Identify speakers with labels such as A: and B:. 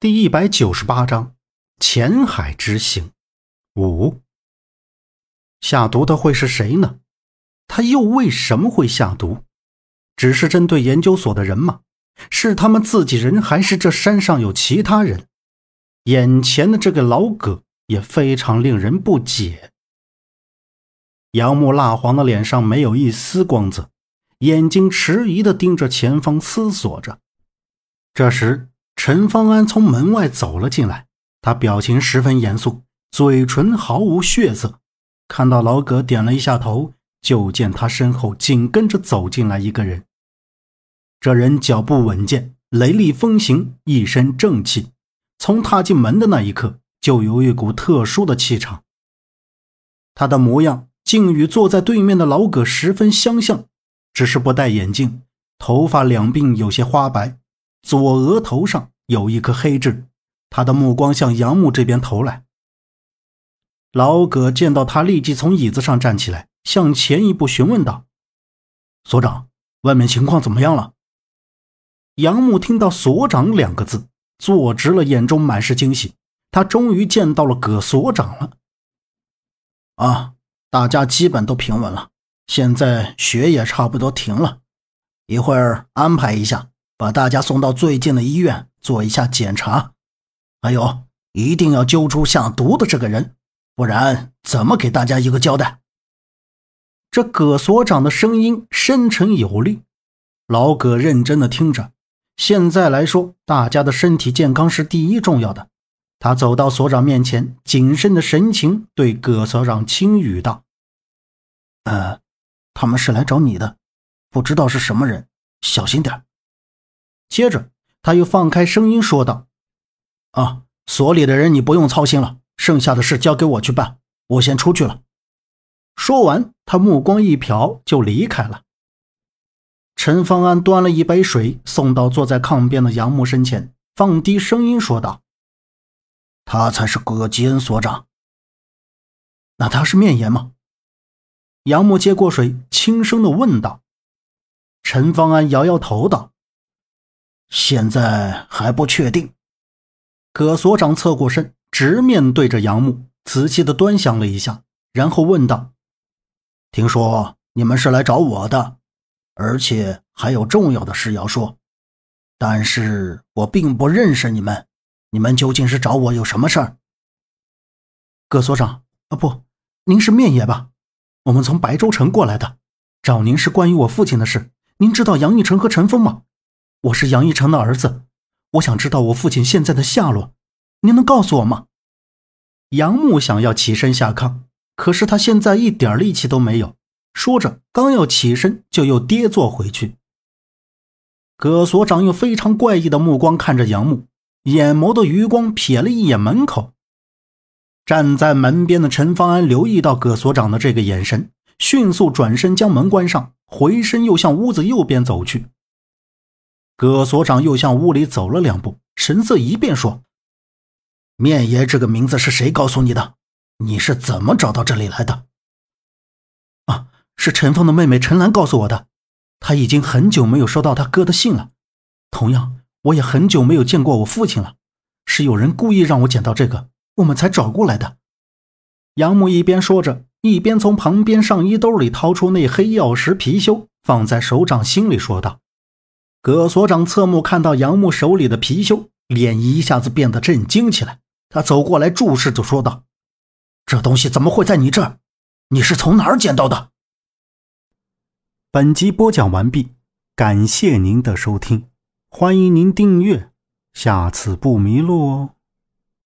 A: 第一百九十八章浅海之行五。下毒的会是谁呢？他又为什么会下毒？只是针对研究所的人吗？是他们自己人，还是这山上有其他人？眼前的这个老葛也非常令人不解。杨木蜡黄的脸上没有一丝光泽，眼睛迟疑的盯着前方思索着。这时，陈方安从门外走了进来，他表情十分严肃，嘴唇毫无血色。看到老葛点了一下头，就见他身后紧跟着走进来一个人。这人脚步稳健，雷厉风行，一身正气。从踏进门的那一刻，就有一股特殊的气场。他的模样竟与坐在对面的老葛十分相像，只是不戴眼镜，头发两鬓有些花白，左额头上有一颗黑痣。他的目光向杨木这边投来。老葛见到他，立即从椅子上站起来，向前一步询问道：“所长，外面情况怎么样了？”杨木听到“所长”两个字，坐直了，眼中满是惊喜。他终于见到了葛所长了。
B: 啊，大家基本都平稳了，现在血也差不多停了。一会儿安排一下，把大家送到最近的医院做一下检查。还有，一定要揪出下毒的这个人，不然怎么给大家一个交代？
A: 这葛所长的声音深沉有力，老葛认真的听着。现在来说，大家的身体健康是第一重要的。他走到所长面前，谨慎的神情对葛所长轻语道：“
B: 呃，他们是来找你的，不知道是什么人，小心点。”
A: 接着他又放开声音说道：“
B: 啊，所里的人你不用操心了，剩下的事交给我去办，我先出去了。”
A: 说完，他目光一瞟就离开了。陈方安端了一杯水，送到坐在炕边的杨木身前，放低声音说道：“
B: 他才是葛吉恩所长。
A: 那他是面炎吗？”杨木接过水，轻声的问道。
B: 陈方安摇摇头道：“现在还不确定。”
A: 葛所长侧过身，直面对着杨木，仔细的端详了一下，然后问道：“
B: 听说你们是来找我的？”而且还有重要的事要说，但是我并不认识你们，你们究竟是找我有什么事儿？
A: 葛所长啊，不，您是面爷吧？我们从白州城过来的，找您是关于我父亲的事。您知道杨玉成和陈峰吗？我是杨一成的儿子，我想知道我父亲现在的下落，您能告诉我吗？杨木想要起身下炕，可是他现在一点力气都没有。说着，刚要起身，就又跌坐回去。葛所长用非常怪异的目光看着杨木，眼眸的余光瞥了一眼门口。站在门边的陈方安留意到葛所长的这个眼神，迅速转身将门关上，回身又向屋子右边走去。葛所长又向屋里走了两步，神色一变，说：“
B: 面爷这个名字是谁告诉你的？你是怎么找到这里来的？”
A: 啊是陈峰的妹妹陈兰告诉我的，他已经很久没有收到他哥的信了。同样，我也很久没有见过我父亲了。是有人故意让我捡到这个，我们才找过来的。杨木一边说着，一边从旁边上衣兜里掏出那黑曜石貔貅，放在手掌心里说道：“葛所长侧目看到杨木手里的貔貅，脸一下子变得震惊起来。他走过来注视着说道：‘
B: 这东西怎么会在你这儿？你是从哪儿捡到的？’”
A: 本集播讲完毕，感谢您的收听，欢迎您订阅，下次不迷路哦。